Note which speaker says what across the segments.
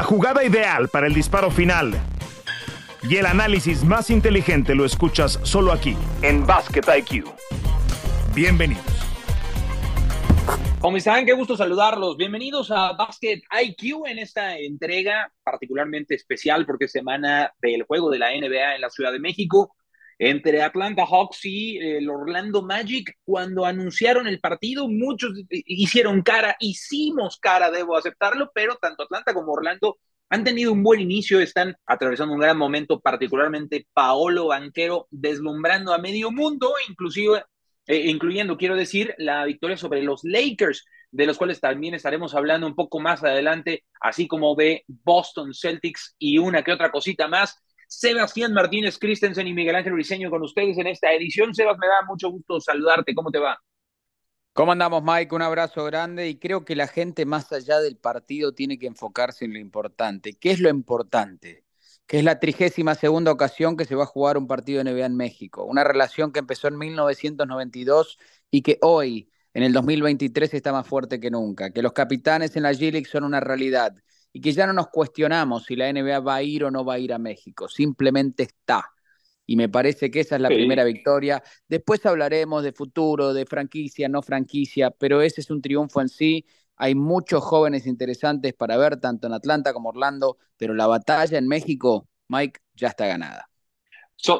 Speaker 1: La jugada ideal para el disparo final y el análisis más inteligente lo escuchas solo aquí, en Basket IQ. Bienvenidos.
Speaker 2: ¿Cómo están? Qué gusto saludarlos. Bienvenidos a Basket IQ en esta entrega particularmente especial porque es semana del juego de la NBA en la Ciudad de México entre Atlanta Hawks y el Orlando Magic. Cuando anunciaron el partido, muchos hicieron cara, hicimos cara, debo aceptarlo, pero tanto Atlanta como Orlando han tenido un buen inicio, están atravesando un gran momento, particularmente Paolo Banquero deslumbrando a medio mundo, inclusive, eh, incluyendo, quiero decir, la victoria sobre los Lakers, de los cuales también estaremos hablando un poco más adelante, así como de Boston Celtics y una que otra cosita más. Sebastián Martínez Christensen y Miguel Ángel Briseño con ustedes en esta edición. Sebas, me da mucho gusto saludarte. ¿Cómo te va?
Speaker 3: ¿Cómo andamos, Mike? Un abrazo grande y creo que la gente más allá del partido tiene que enfocarse en lo importante. ¿Qué es lo importante? Que es la trigésima segunda ocasión que se va a jugar un partido de NBA en México. Una relación que empezó en 1992 y que hoy, en el 2023, está más fuerte que nunca. Que los capitanes en la G-League son una realidad y que ya no nos cuestionamos si la NBA va a ir o no va a ir a México, simplemente está. Y me parece que esa es la primera victoria. Después hablaremos de futuro, de franquicia, no franquicia, pero ese es un triunfo en sí. Hay muchos jóvenes interesantes para ver, tanto en Atlanta como Orlando, pero la batalla en México, Mike, ya está ganada.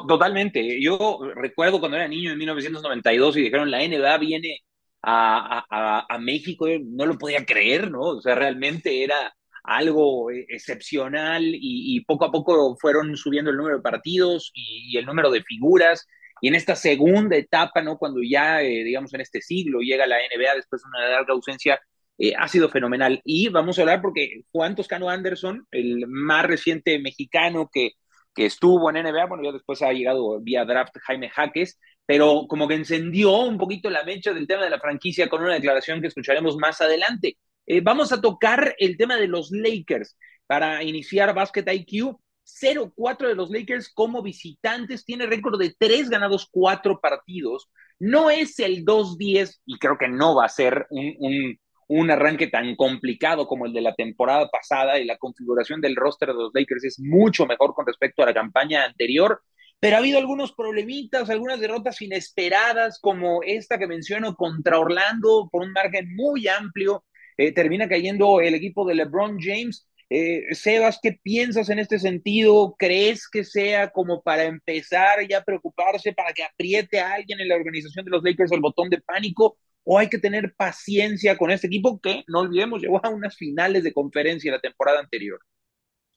Speaker 2: totalmente. Yo recuerdo cuando era niño en 1992 y dijeron la NBA viene a, a, a México, no lo podía creer, ¿no? O sea, realmente era algo eh, excepcional y, poco a poco fueron subiendo el número de partidos y, el número de figuras. Y en esta segunda etapa, ¿no? Cuando ya, eh, digamos, en este siglo llega la NBA después de una larga ausencia, eh, ha sido fenomenal. Y vamos a hablar porque Juan Toscano Anderson, el más reciente mexicano que, que estuvo en NBA, bueno, ya después ha llegado vía draft Jaime Jaques, pero como que encendió un poquito la mecha del tema de la franquicia con una declaración que escucharemos más adelante. Eh, vamos a tocar el tema de los Lakers para iniciar Basket IQ. 0-4 de los Lakers como visitantes, tiene récord de 3 ganados, 4 partidos. No es el 2-10 y creo que no va a ser un, un, arranque tan complicado como el de la temporada pasada y la configuración del roster de los Lakers es mucho mejor con respecto a la campaña anterior, pero ha habido algunos problemitas, algunas derrotas inesperadas como esta que menciono contra Orlando por un margen muy amplio eh, termina cayendo el equipo de LeBron James. Eh, Sebas, ¿qué piensas en este sentido? ¿Crees que sea como para empezar ya a preocuparse, para que apriete a alguien en la organización de los Lakers el botón de pánico? ¿O hay que tener paciencia con este equipo que, no olvidemos, llegó a unas finales de conferencia la temporada anterior?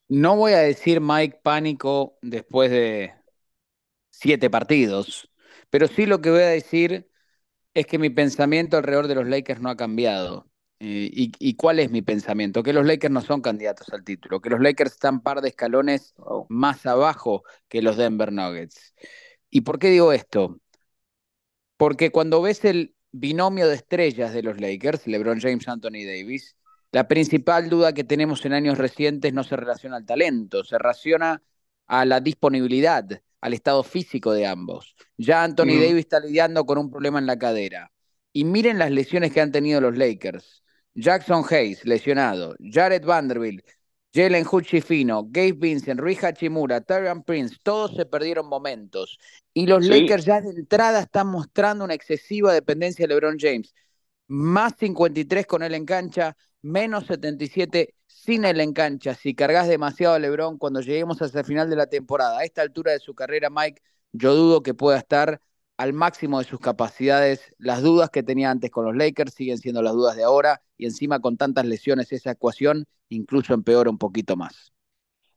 Speaker 3: No voy a decir Mike pánico después de siete partidos, pero sí lo que voy a decir es que mi pensamiento alrededor de los Lakers no ha cambiado. Eh, y, cuál es mi pensamiento? Que los Lakers no son candidatos al título, que los Lakers están par de escalones más abajo que los Denver Nuggets. ¿Y por qué digo esto? Porque cuando ves el binomio de estrellas de los Lakers, LeBron James, Anthony Davis, la principal duda que tenemos en años recientes no se relaciona al talento, se relaciona a la disponibilidad, al estado físico de ambos. Ya Anthony mm. Davis está lidiando con un problema en la cadera. Y miren las lesiones que han tenido los Lakers. Jackson Hayes, lesionado, Jared Vanderbilt, Jalen Huchifino, Gabe Vincent, Rui Hachimura, Tyrion Prince, todos se perdieron momentos. Y los Lakers ya de entrada están mostrando una excesiva dependencia de LeBron James. Más 53 con él en cancha, menos 77 sin él en cancha. Si cargas demasiado a LeBron cuando lleguemos hasta el final de la temporada, a esta altura de su carrera, Mike, yo dudo que pueda estar al máximo de sus capacidades. Las dudas que tenía antes con los Lakers siguen siendo las dudas de ahora y encima con tantas lesiones esa ecuación incluso empeora un poquito más.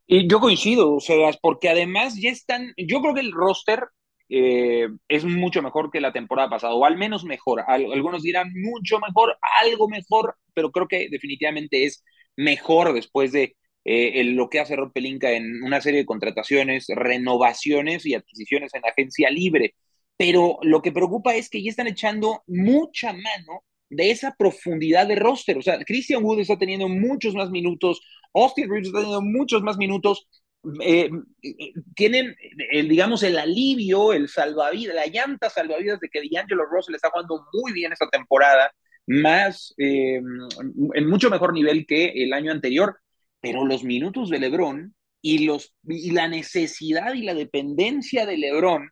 Speaker 2: Y yo coincido, sea, porque además ya están, yo creo que el roster eh, es mucho mejor que la temporada pasada, o al menos mejor. Algunos dirán mucho mejor, algo mejor, pero creo que definitivamente es mejor después de eh, lo que hace Rob Pelinka en una serie de contrataciones, renovaciones y adquisiciones en agencia libre pero lo que preocupa es que ya están echando mucha mano de esa profundidad de roster. O sea, Christian Wood está teniendo muchos más minutos, Austin Reeves está teniendo muchos más minutos. Eh, tienen, el, digamos, el alivio, el salvavidas, la llanta salvavidas de que D'Angelo Russell está jugando muy bien esta temporada, más, eh, en mucho mejor nivel que el año anterior. pero los minutos de LeBron y, los, y la necesidad y la dependencia de LeBron,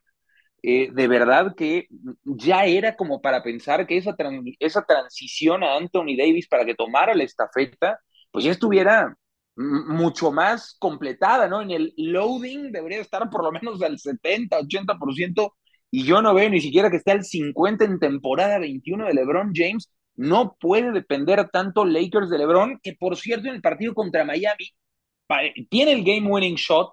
Speaker 2: eh, de verdad que ya era como para pensar que esa, esa transición a Anthony Davis para que tomara la estafeta, pues ya estuviera mucho más completada, ¿no? En el loading debería estar por lo menos al 70, 80%, y yo no veo ni siquiera que esté al 50 en temporada 21 de LeBron James. No puede depender tanto Lakers de LeBron, que por cierto en el partido contra Miami tiene el game winning shot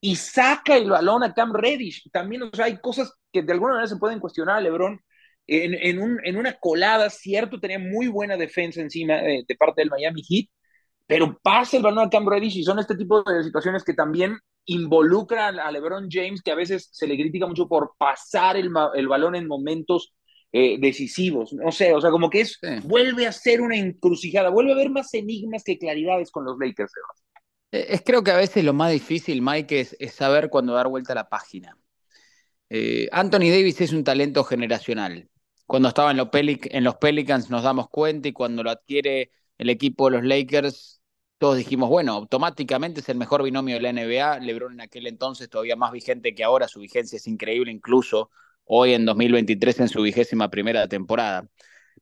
Speaker 2: y saca el balón a Cam Reddish. También, o sea, hay cosas que de alguna manera se pueden cuestionar a LeBron. En, en, un, en una colada, cierto, tenía muy buena defensa encima de, de parte del Miami Heat, pero pasa el balón a Cam Reddish y son este tipo de situaciones que también involucran a LeBron James, que a veces se le critica mucho por pasar el, el balón en momentos eh, decisivos. No sé, o sea, como que es, vuelve a ser una encrucijada, vuelve a haber más enigmas que claridades con los Lakers.
Speaker 3: Eh, es creo que a veces lo más difícil, Mike, es, saber cuándo dar vuelta a la página. Eh, Anthony Davis es un talento generacional. Cuando estaba en los, en los Pelicans nos damos cuenta y cuando lo adquiere el equipo de los Lakers todos dijimos, bueno, automáticamente es el mejor binomio de la NBA. LeBron en aquel entonces todavía más vigente que ahora, su vigencia es increíble, incluso hoy en 2023 en su vigésima primera temporada.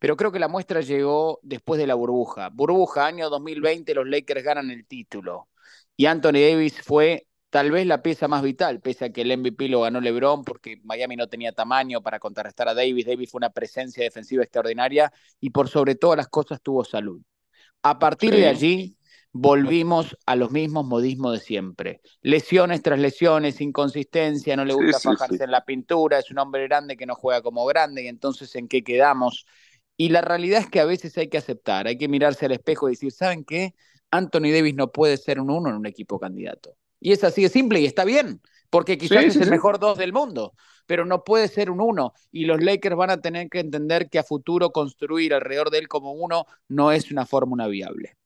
Speaker 3: Pero creo que la muestra llegó después de la burbuja. Burbuja, año 2020, los Lakers ganan el título. Y Anthony Davis fue tal vez la pieza más vital, pese a que el MVP lo ganó LeBron porque Miami no tenía tamaño para contrarrestar a Davis. Davis fue una presencia defensiva extraordinaria y por sobre todas las cosas tuvo salud. A partir de allí, volvimos a los mismos modismos de siempre. Lesiones tras lesiones, inconsistencia, no le gusta fajarse en la pintura, es un hombre grande que no juega como grande y entonces ¿en qué quedamos? Y la realidad es que a veces hay que aceptar, hay que mirarse al espejo y decir, ¿saben qué? Anthony Davis no puede ser un uno en un equipo candidato. Y es así de simple y está bien, porque quizás es el mejor dos del mundo, pero no puede ser un uno. Y los Lakers van a tener que entender que a futuro construir alrededor de él como uno no es una fórmula viable.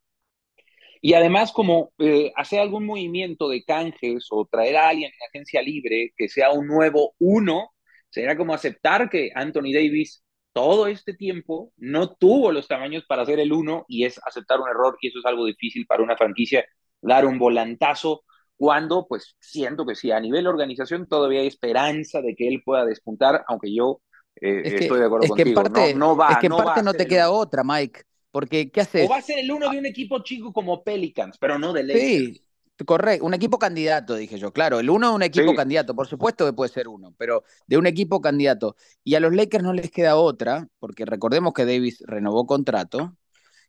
Speaker 2: Y además, como eh, hacer algún movimiento de canjes o traer a alguien en agencia libre que sea un nuevo uno, sería como aceptar que Anthony Davis todo este tiempo no tuvo los tamaños para hacer el uno y es aceptar un error y eso es algo difícil para una franquicia, dar un volantazo cuando pues siento que sí, a nivel organización todavía hay esperanza de que él pueda despuntar, aunque yo eh, estoy de acuerdo contigo. no, va,
Speaker 3: es que en
Speaker 2: no
Speaker 3: parte no te queda otra, Mike. Porque, ¿qué haces?
Speaker 2: O va a ser el uno de un equipo chico como Pelicans, pero no de Lakers.
Speaker 3: Sí, correcto. Un equipo candidato, dije yo. Claro, el uno de un equipo candidato. Por supuesto que puede ser uno, pero de un equipo candidato. Y a los Lakers no les queda otra, porque recordemos que Davis renovó contrato.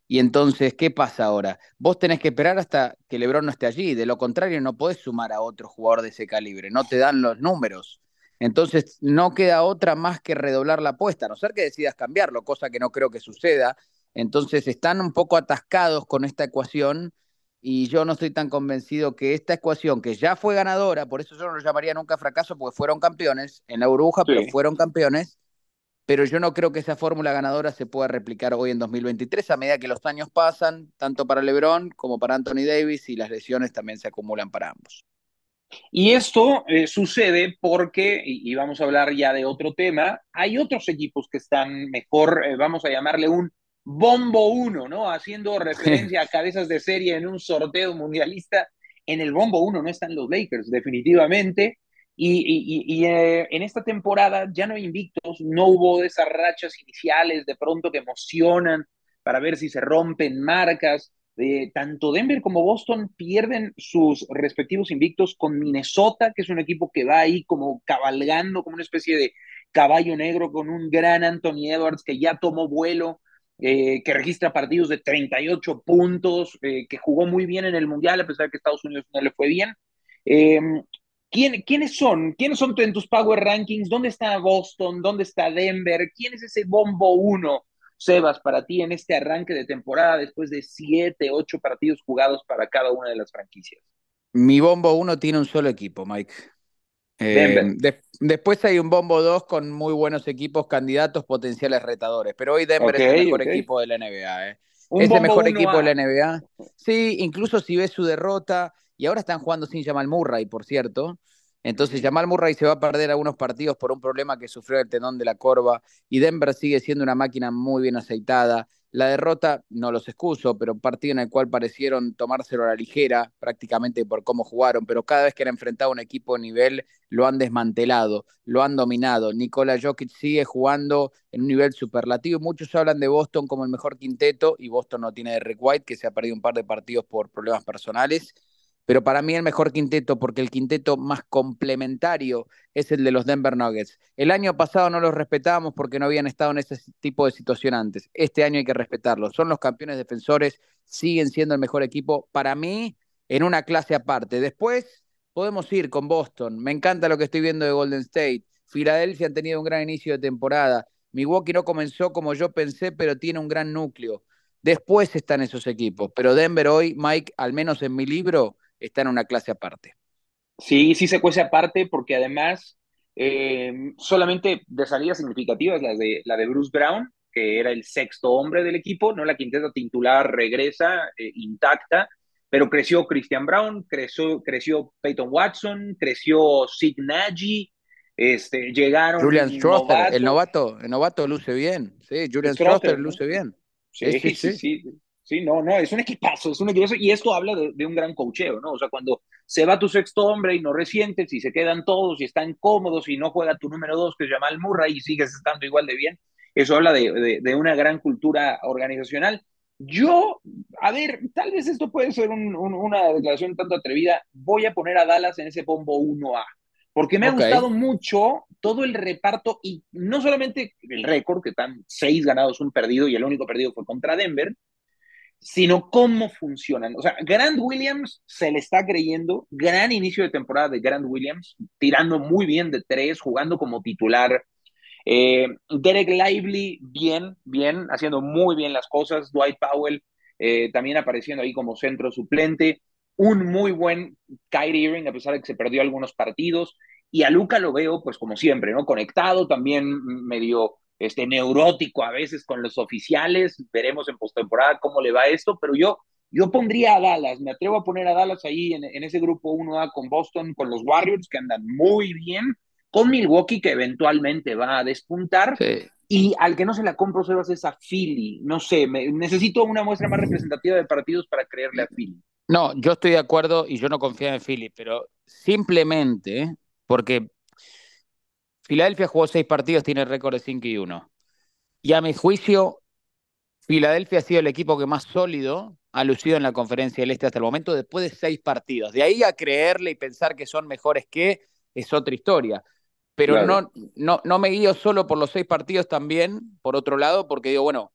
Speaker 3: Y entonces, ¿qué pasa ahora? Vos tenés que esperar hasta que LeBron no esté allí. De lo contrario, no podés sumar a otro jugador de ese calibre. No te dan los números. Entonces, no queda otra más que redoblar la apuesta, a no ser que decidas cambiarlo, cosa que no creo que suceda entonces están un poco atascados con esta ecuación y yo no estoy tan convencido que esta ecuación, que ya fue ganadora, por eso yo no lo llamaría nunca fracaso, porque fueron campeones en la burbuja, pero fueron campeones, pero yo no creo que esa fórmula ganadora se pueda replicar hoy en 2023 a medida que los años pasan, tanto para LeBron como para Anthony Davis y las lesiones también se acumulan para ambos.
Speaker 2: Y esto eh, sucede porque, y, vamos a hablar ya de otro tema, hay otros equipos que están mejor, eh, vamos a llamarle un Bombo 1, ¿no? Haciendo referencia a cabezas de serie en un sorteo mundialista. En el Bombo 1 no están los Lakers, definitivamente. Y, eh, en esta temporada ya no hay invictos, no hubo esas rachas iniciales de pronto que emocionan para ver si se rompen marcas. tanto Denver como Boston pierden sus respectivos invictos con Minnesota, que es un equipo que va ahí como cabalgando como una especie de caballo negro con un gran Anthony Edwards que ya tomó vuelo eh, que registra partidos de 38 puntos, eh, que jugó muy bien en el Mundial, a pesar de que Estados Unidos no le fue bien. Em, ¿quién, ¿Quiénes son? ¿Quiénes son en tus Power Rankings? ¿Dónde está Boston? ¿Dónde está Denver? ¿Quién es ese bombo uno, Sebas, para ti en este arranque de temporada después de siete, ocho partidos jugados para cada una de las franquicias?
Speaker 3: Mi bombo uno tiene un solo equipo, Mike. Eh, después hay un Bombo 2 con muy buenos equipos, candidatos potenciales retadores, pero hoy Denver es el mejor equipo de la NBA. ¿eh? Es el mejor equipo de la NBA. Sí, incluso si ves su derrota, y ahora están jugando sin Jamal Murray, por cierto. Entonces Jamal Murray se va a perder algunos partidos por un problema que sufrió el tendón de la corva y Denver sigue siendo una máquina muy bien aceitada La derrota, no los excuso, pero un partido en el cual parecieron tomárselo a la ligera, prácticamente por cómo jugaron, pero cada vez que han enfrentado a un equipo de nivel, lo han desmantelado, lo han dominado. Nikola Jokic sigue jugando en un nivel superlativo. Muchos hablan de Boston como el mejor quinteto, y Boston no tiene a Rick White, que se ha perdido un par de partidos por problemas personales pero para mí el mejor quinteto, porque el quinteto más complementario es el de los Denver Nuggets. El año pasado no los respetábamos porque no habían estado en ese tipo de situación antes. Este año hay que respetarlos. Son los campeones defensores, siguen siendo el mejor equipo. Para mí, en una clase aparte. Después podemos ir con Boston. Me encanta lo que estoy viendo de Golden State. Filadelfia han tenido un gran inicio de temporada. Milwaukee no comenzó como yo pensé, pero tiene un gran núcleo. Después están esos equipos. Pero Denver hoy, Mike, al menos en mi libro, está en una clase aparte.
Speaker 2: Sí, sí se cuece aparte porque además eh, solamente de salidas significativas, la de, la de Bruce Brown, que era el sexto hombre del equipo, no la quinteta titular regresa eh, intacta, pero creció Christian Brown, creció, creció Peyton Watson, creció Sid Nagy, este, llegaron.
Speaker 3: Julian Strother, el novato, el novato luce bien, sí, Julian Strother, luce bien.
Speaker 2: sí, sí. sí. Sí, no, no, es un equipazo, es un equipazo, y esto habla de, un gran cocheo, ¿no? O sea, cuando se va tu sexto hombre y no resientes, y se quedan todos y están cómodos y no juega tu número dos, que es Jamal Murray, y sigues estando igual de bien, eso habla de, de, una gran cultura organizacional. Yo, a ver, tal vez esto puede ser una declaración tanto atrevida, voy a poner a Dallas en ese bombo 1A, porque me ha gustado mucho todo el reparto, y no solamente el récord, que están seis ganados, un perdido, y el único perdido fue contra Denver, sino cómo funcionan. O sea, Grant Williams se le está creyendo, gran inicio de temporada de Grant Williams, tirando muy bien de tres, jugando como titular. Eh, Derek Lively, bien, bien, haciendo muy bien las cosas. Dwight Powell eh, también apareciendo ahí como centro suplente. Un muy buen Kyrie Irving, a pesar de que se perdió algunos partidos. Y a Luca lo veo, pues como siempre, ¿no? Conectado, también medio este, neurótico a veces con los oficiales. Veremos en postemporada cómo le va esto, pero yo, yo pondría a Dallas, me atrevo a poner a Dallas ahí en, ese grupo 1A con Boston, con los Warriors, que andan muy bien, con Milwaukee, que eventualmente va a despuntar. Y al que no se la compro, Sebas, es a Philly. No sé, necesito una muestra más representativa de partidos para creerle a Philly.
Speaker 3: No, yo estoy de acuerdo y yo no confío en Philly, pero simplemente porque Filadelfia jugó seis partidos, tiene récord de 5 y 1. Y a mi juicio, Filadelfia ha sido el equipo que más sólido ha lucido en la conferencia del Este hasta el momento, después de seis partidos. De ahí a creerle y pensar que son mejores que, es otra historia. Pero no, no, no me guío solo por los seis partidos también, por otro lado, porque digo, bueno,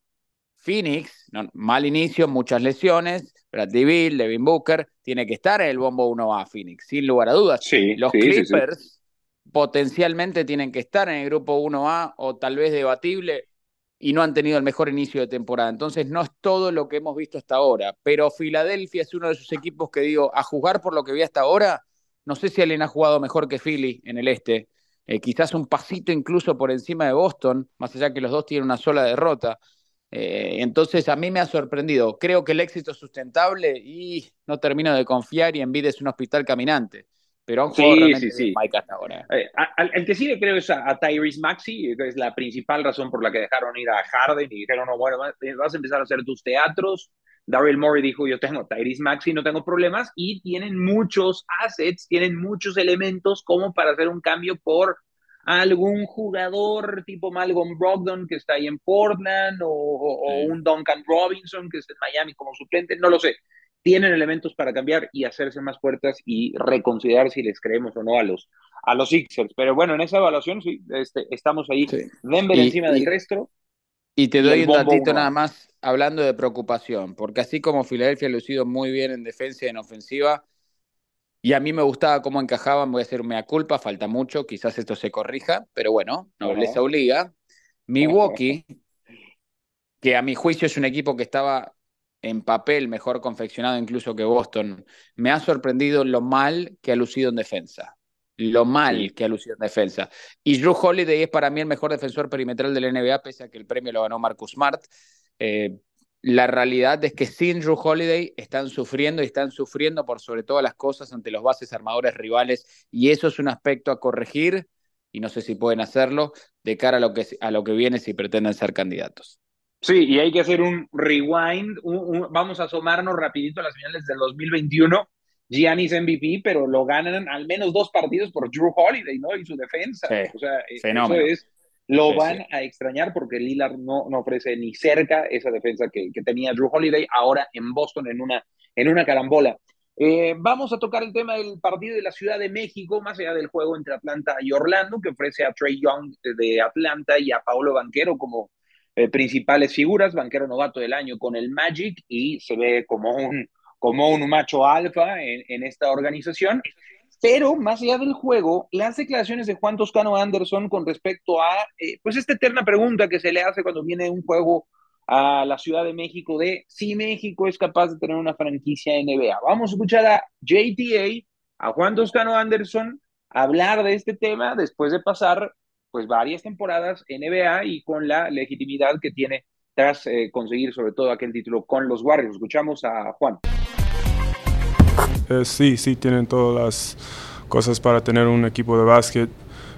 Speaker 3: Phoenix, mal inicio, muchas lesiones, Bradley Bill, Devin Booker, tiene que estar en el bombo 1A Phoenix, sin lugar a dudas.
Speaker 2: Sí,
Speaker 3: los Clippers potencialmente tienen que estar en el grupo 1A o tal vez debatible y no han tenido el mejor inicio de temporada. Entonces no es todo lo que hemos visto hasta ahora, pero Filadelfia es uno de esos equipos que digo, a jugar por lo que vi hasta ahora, no sé si alguien ha jugado mejor que Philly en el este, eh, quizás un pasito incluso por encima de Boston, más allá que los dos tienen una sola derrota. Eh, entonces a mí me ha sorprendido. Creo que el éxito es sustentable y no termino de confiar y Envid es un hospital caminante pero han
Speaker 2: sí, sí, sí. Mike hasta ahora. Eh, el que sí le creo es a, Tyrese Maxi, que es la principal razón por la que dejaron ir a Harden y dijeron, no, bueno, vas a empezar a hacer tus teatros. Daryl Morey dijo, yo tengo Tyrese Maxi, no tengo problemas, y tienen muchos assets, tienen muchos elementos como para hacer un cambio por algún jugador tipo Malcolm Brogdon que está ahí en Portland o, o un Duncan Robinson que está en Miami como suplente, no lo sé tienen elementos para cambiar y hacerse más fuertes y reconsiderar si les creemos o no a los, a los Sixers. Pero bueno, en esa evaluación sí, este, estamos ahí. Denver encima del resto.
Speaker 3: Y te doy un datito nada más hablando de preocupación, porque así como Filadelfia ha lucido muy bien en defensa y en ofensiva, y a mí me gustaba cómo encajaban, voy a hacer mea culpa, falta mucho, quizás esto se corrija, pero bueno, no les obliga. Milwaukee, que a mi juicio es un equipo que estaba en papel mejor confeccionado incluso que Boston, me ha sorprendido lo mal que ha lucido en defensa. Lo mal que ha lucido en defensa. Y Drew Holiday es para mí el mejor defensor perimetral del NBA, pese a que el premio lo ganó Marcus Smart. Eh, la realidad es que sin Drew Holiday están sufriendo y están sufriendo por sobre todas las cosas ante los bases armadores rivales. Y eso es un aspecto a corregir, y no sé si pueden hacerlo, de cara a lo que, a lo que viene si pretenden ser candidatos.
Speaker 2: Sí, y hay que hacer un rewind, vamos a asomarnos rapidito a las finales del 2021. Giannis MVP, pero lo ganan al menos dos partidos por Drew Holiday, ¿no? Y su defensa. o sea, e, eso es, lo van a extrañar porque Lillard no, no ofrece ni cerca esa defensa que, que, tenía Drew Holiday ahora en Boston en una, en una carambola. Eh, vamos a tocar el tema del partido de la Ciudad de México, más allá del juego entre Atlanta y Orlando, que ofrece a Trey Young de Atlanta y a Paulo Banquero como eh, principales figuras, banquero novato del año con el Magic y se ve como un, como un macho alfa en, esta organización. Pero más allá del juego, las declaraciones de Juan Toscano Anderson con respecto a eh, pues esta eterna pregunta que se le hace cuando viene un juego a la Ciudad de México de si México es capaz de tener una franquicia NBA. Vamos a escuchar a JTA, a Juan Toscano Anderson, hablar de este tema después de pasar pues varias temporadas NBA y con la legitimidad que tiene tras eh, conseguir sobre todo aquel título con los Warriors. Escuchamos a Juan.
Speaker 4: Eh, sí, sí, tienen todas las cosas para tener un equipo de básquet.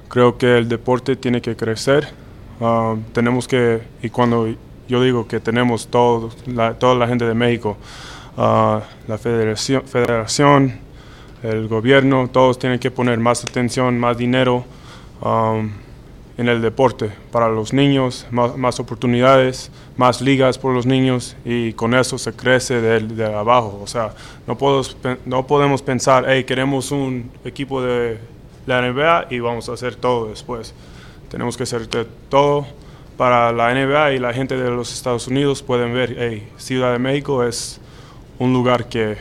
Speaker 4: Creo que el deporte tiene que crecer. Ah, tenemos que, y cuando yo digo que tenemos todo, la, toda la gente de México, ah, la federación, federación, el gobierno, todos tienen que poner más atención, más dinero. Ah, en el deporte para los niños, más, oportunidades, más ligas por los niños y con eso se crece de, de abajo. O sea, no, puedo, no podemos pensar, hey, queremos un equipo de la NBA y vamos a hacer todo después. Tenemos que hacer todo para la NBA y la gente de los Estados Unidos pueden ver, hey, Ciudad de México es un lugar que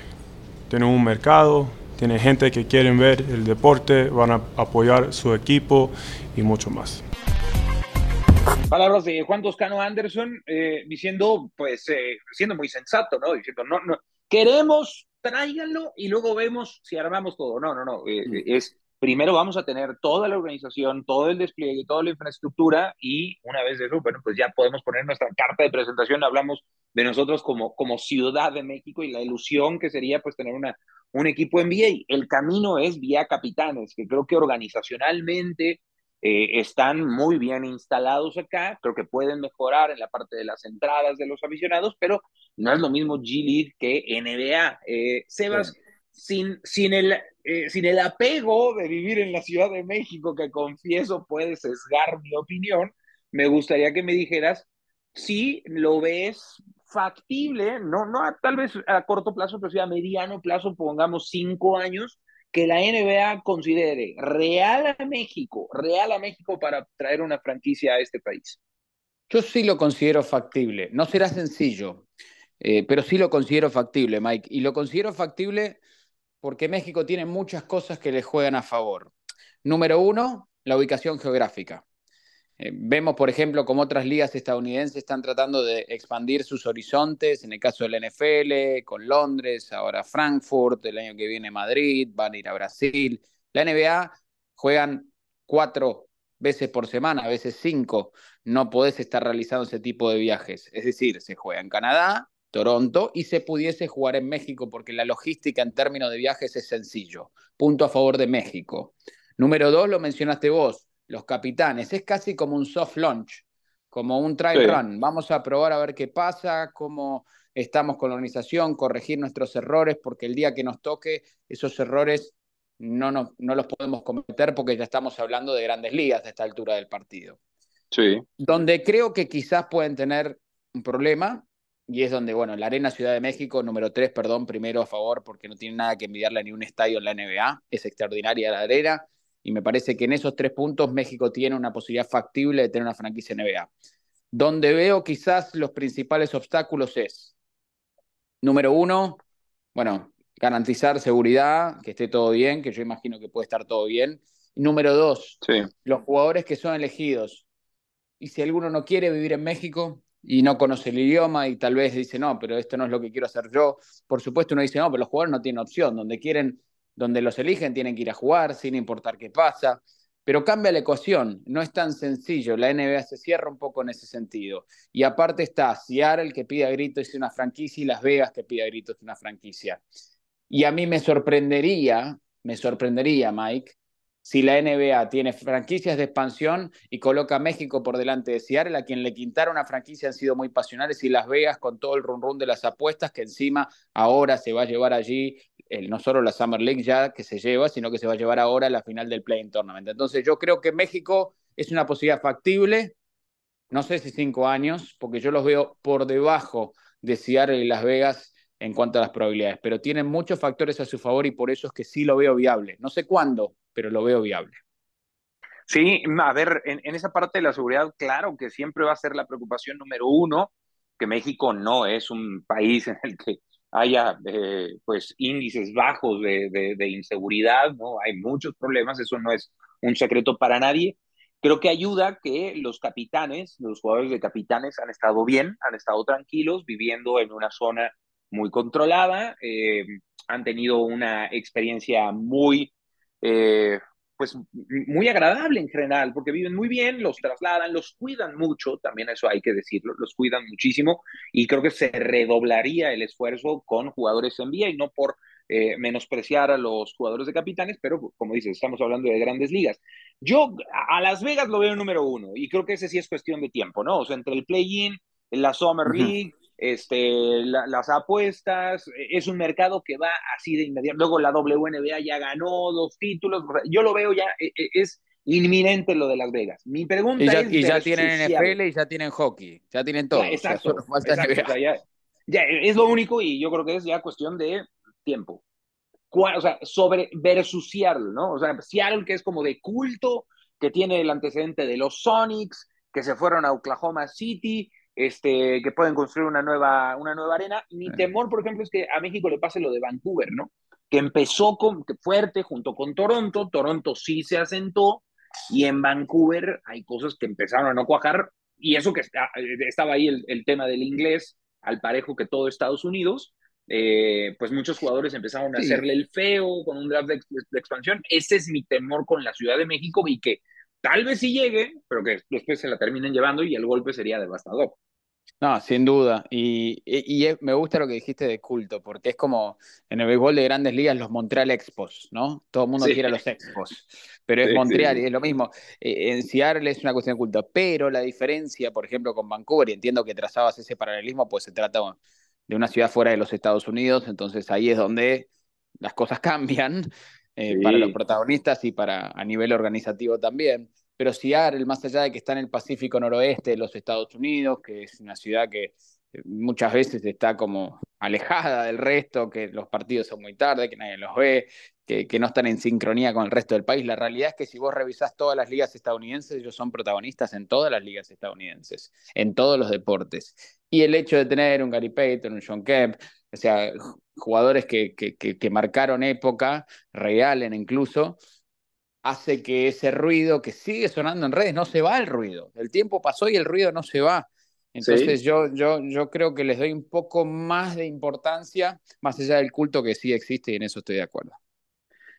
Speaker 4: tiene un mercado, tiene gente que quieren ver el deporte, van a apoyar su equipo y mucho más.
Speaker 2: Palabras de Juan Toscano Anderson eh, diciendo, pues, eh, siendo muy sensato, ¿no? Diciendo, no, no, queremos, tráiganlo y luego vemos si armamos todo. No, no, no. Eh, mm. es primero vamos a tener toda la organización, todo el despliegue, toda la infraestructura y una vez de eso, bueno, pues ya podemos poner nuestra carta de presentación, hablamos de nosotros como, como Ciudad de México y la ilusión que sería pues tener una, un equipo NBA. El camino es vía capitanes, que creo que organizacionalmente eh, están muy bien instalados acá, creo que pueden mejorar en la parte de las entradas de los aficionados, pero no es lo mismo G League que NBA. Eh, Sebas, sin, sin, el, eh, sin el apego de vivir en la Ciudad de México, que confieso puede sesgar mi opinión, me gustaría que me dijeras si lo ves factible, no, no tal vez a corto plazo, pero sí a mediano plazo, pongamos cinco años, que la NBA considere real a México, real a México para traer una franquicia a este país?
Speaker 3: Yo sí lo considero factible. No será sencillo, eh, pero sí lo considero factible, Mike. Y lo considero factible porque México tiene muchas cosas que le juegan a favor. Número uno, la ubicación geográfica. Eh, vemos, por ejemplo, como otras ligas estadounidenses están tratando de expandir sus horizontes, en el caso del NFL, con Londres, ahora Frankfurt, el año que viene Madrid, van a ir a Brasil. La NBA juegan cuatro veces por semana, a veces cinco. No podés estar realizando ese tipo de viajes. Es decir, se juega en Canadá, Toronto y se pudiese jugar en México porque la logística en términos de viajes es sencillo. Punto a favor de México. Número dos, lo mencionaste vos, los capitanes. Es casi como un soft launch, como un trial run. Vamos a probar a ver qué pasa, cómo estamos con la organización, corregir nuestros errores, porque el día que nos toque, esos errores no, no, no los podemos cometer porque ya estamos hablando de grandes ligas a esta altura del partido.
Speaker 2: Sí.
Speaker 3: Donde creo que quizás pueden tener un problema, y es donde, bueno, la Arena Ciudad de México, número 3, perdón, primero a favor, porque no tiene nada que envidiarle ni un estadio en la NBA, es extraordinaria la arena, y me parece que en esos tres puntos México tiene una posibilidad factible de tener una franquicia NBA. Donde veo quizás los principales obstáculos es, número uno, bueno, garantizar seguridad, que esté todo bien, que yo imagino que puede estar todo bien. Número dos, los jugadores que son elegidos. Y si alguno no quiere vivir en México y no conoce el idioma y tal vez dice, no, pero esto no es lo que quiero hacer yo, por supuesto uno dice, no, pero los jugadores no tienen opción, donde quieren donde los eligen tienen que ir a jugar sin importar qué pasa, pero cambia la ecuación, no es tan sencillo, la NBA se cierra un poco en ese sentido. Y aparte está Seattle que pide a gritos una franquicia y Las Vegas que pide a gritos una franquicia. Y a mí me sorprendería, me sorprendería, Mike, si la NBA tiene franquicias de expansión y coloca a México por delante de Seattle, a quien le quintaron una franquicia han sido muy pasionales, y Las Vegas con todo el run run de las apuestas, que encima ahora se va a llevar allí, no solo la Summer League ya que se lleva, sino que se va a llevar ahora la final del Play-in Tournament. Entonces yo creo que México es una posibilidad factible, no sé si cinco años, porque yo los veo por debajo de Seattle y Las Vegas en cuanto a las probabilidades, pero tienen muchos factores a su favor y por eso es que sí lo veo viable. No sé cuándo, pero lo veo viable.
Speaker 2: Sí, a ver, en, esa parte de la seguridad, claro que siempre va a ser la preocupación número uno, que México no es un país en el que haya eh, pues índices bajos de, de, inseguridad, ¿no? Hay muchos problemas, eso no es un secreto para nadie. Creo que ayuda que los capitanes, los jugadores de capitanes han estado bien, han estado tranquilos, viviendo en una zona muy controlada, eh, han tenido una experiencia muy, eh, pues, muy agradable en general, porque viven muy bien, los trasladan, los cuidan mucho, también eso hay que decirlo, los cuidan muchísimo, y creo que se redoblaría el esfuerzo con jugadores en vía y no por eh, menospreciar a los jugadores de capitanes, pero como dices, estamos hablando de grandes ligas. Yo a Las Vegas lo veo número uno, y creo que ese sí es cuestión de tiempo, ¿no? O sea, entre el play-in, la Summer League, este, las apuestas, es un mercado que va así de inmediato. Luego la WNBA ya ganó dos títulos, yo lo veo ya, e, e, es inminente lo de Las Vegas. Mi pregunta
Speaker 3: y ya,
Speaker 2: es...
Speaker 3: Y ya tienen NFL y ya tienen hockey, ya tienen todo.
Speaker 2: exacto, ya, es lo único y yo creo que es ya cuestión de tiempo. O sea, sobre versus Seattle, ¿no? O sea, Seattle que es como de culto, que tiene el antecedente de los Sonics, que se fueron a Oklahoma City, este, que pueden construir una nueva, una nueva arena. Mi temor, por ejemplo, es que a México le pase lo de Vancouver, ¿no? Que empezó con, fuerte junto con Toronto, Toronto sí se asentó, y en Vancouver hay cosas que empezaron a no cuajar, y eso que estaba ahí el, el tema del inglés, al parejo que todo Estados Unidos, eh, pues muchos jugadores empezaron a hacerle el feo con un draft de, de, expansión. Ese es mi temor con la Ciudad de México y que tal vez sí llegue, pero que después se la terminen llevando y el golpe sería devastador.
Speaker 3: No, sin duda. Y, y, me gusta lo que dijiste de culto, porque es como en el béisbol de grandes ligas los Montreal Expos, ¿no? Todo el mundo quiere a los Expos, pero es Montreal y es lo mismo. Eh, en Seattle es una cuestión de culto, pero la diferencia, por ejemplo, con Vancouver, y entiendo que trazabas ese paralelismo, pues se trata de una ciudad fuera de los Estados Unidos, entonces ahí es donde las cosas cambian eh, para los protagonistas y para a nivel organizativo también pero Seattle, más allá de que está en el Pacífico noroeste de los Estados Unidos, que es una ciudad que eh, muchas veces está como alejada del resto, que los partidos son muy tarde, que nadie los ve, que, que, no están en sincronía con el resto del país. La realidad es que si vos revisás todas las ligas estadounidenses, ellos son protagonistas en todas las ligas estadounidenses, en todos los deportes. Y el hecho de tener un Gary Payton, un John Kemp, o sea, jugadores que, que, que marcaron época, realen incluso, hace que ese ruido que sigue sonando en redes no se va el ruido. El tiempo pasó y el ruido no se va. Entonces yo, yo, yo creo que les doy un poco más de importancia, más allá del culto que sí existe y en eso estoy de acuerdo.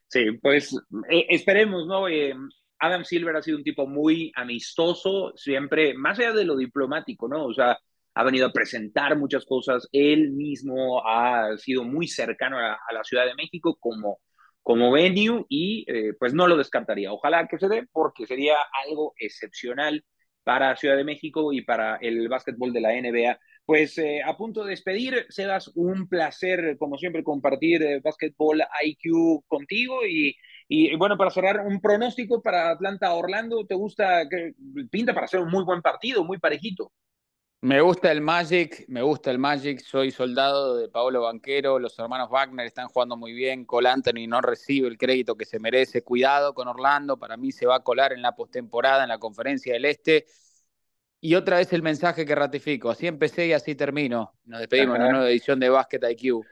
Speaker 2: Sí, pues eh, esperemos, ¿no? Eh, Adam Silver ha sido un tipo muy amistoso, siempre, más allá de lo diplomático, ¿no? O sea, ha venido a presentar muchas cosas, él mismo ha sido muy cercano a, a la Ciudad de México como como venue y eh, pues no lo descartaría. Ojalá que se dé porque sería algo excepcional para Ciudad de México y para el básquetbol de la NBA. Pues eh, a punto de despedir, Sebas, un placer como siempre compartir eh, básquetbol IQ contigo y, y, bueno, para cerrar, un pronóstico para Atlanta Orlando, ¿te gusta? Que pinta para ser un muy buen partido, muy parejito.
Speaker 3: Me gusta el Magic, me gusta el Magic, soy soldado de Paolo Banquero, los hermanos Wagner están jugando muy bien, Cole Anthony no recibe el crédito que se merece, cuidado con Orlando, para mí se va a colar en la postemporada, en la conferencia del Este. Y otra vez el mensaje que ratifico, así empecé y así termino. Nos despedimos en una nueva edición de Basket IQ.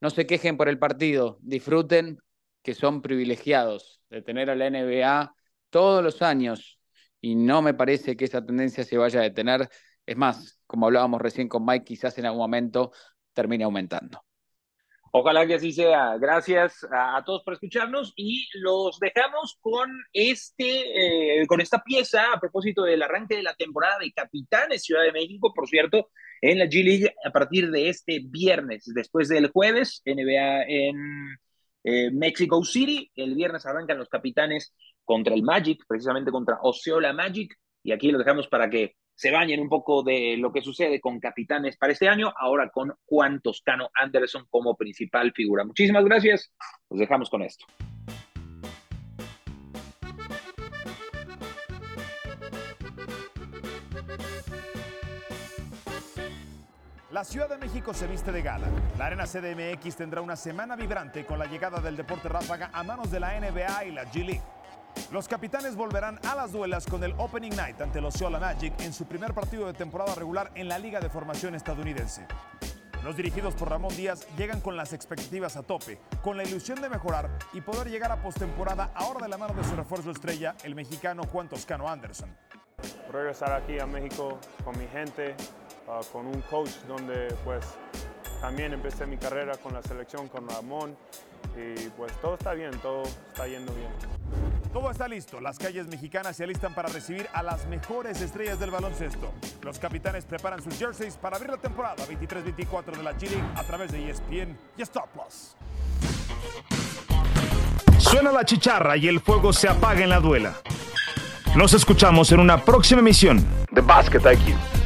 Speaker 3: No se quejen por el partido, disfruten que son privilegiados de tener a la NBA todos los años. Y no me parece que esa tendencia se vaya a detener es más, como hablábamos recién con Mike, quizás en algún momento termine aumentando.
Speaker 2: Ojalá que así sea. Gracias a, todos por escucharnos y los dejamos con este, eh, con esta pieza a propósito del arranque de la temporada de Capitanes Ciudad de México, por cierto, en la G League a partir de este viernes, después del jueves, NBA en eh, Mexico City. El viernes arrancan los capitanes contra el Magic, precisamente contra Osceola Magic. Y aquí lo dejamos para que se bañen un poco de lo que sucede con capitanes para este año, ahora con Juan Toscano Anderson como principal figura. Muchísimas gracias. Los dejamos con esto.
Speaker 5: La Ciudad de México se viste de gala. La Arena CDMX tendrá una semana vibrante con la llegada del deporte ráfaga a manos de la NBA y la G League. Los capitanes volverán a las duelas con el Opening Night ante los Osceola Magic en su primer partido de temporada regular en la Liga de Formación estadounidense. Los dirigidos por Ramón Díaz llegan con las expectativas a tope, con la ilusión de mejorar y poder llegar a postemporada ahora de la mano de su refuerzo estrella, el mexicano Juan Toscano Anderson.
Speaker 4: Regresar aquí a México con mi gente, Ah, con un coach donde pues también empecé mi carrera con la selección con Ramón y pues todo está bien, todo está yendo bien.
Speaker 5: Todo está listo, las calles mexicanas se alistan para recibir a las mejores estrellas del baloncesto. Los capitanes preparan sus jerseys para abrir la temporada 23-24 de la G League a través de ESPN y Star Plus.
Speaker 1: Suena la chicharra y el fuego se apaga en la duela. Nos escuchamos en una próxima emisión de Basket IQ.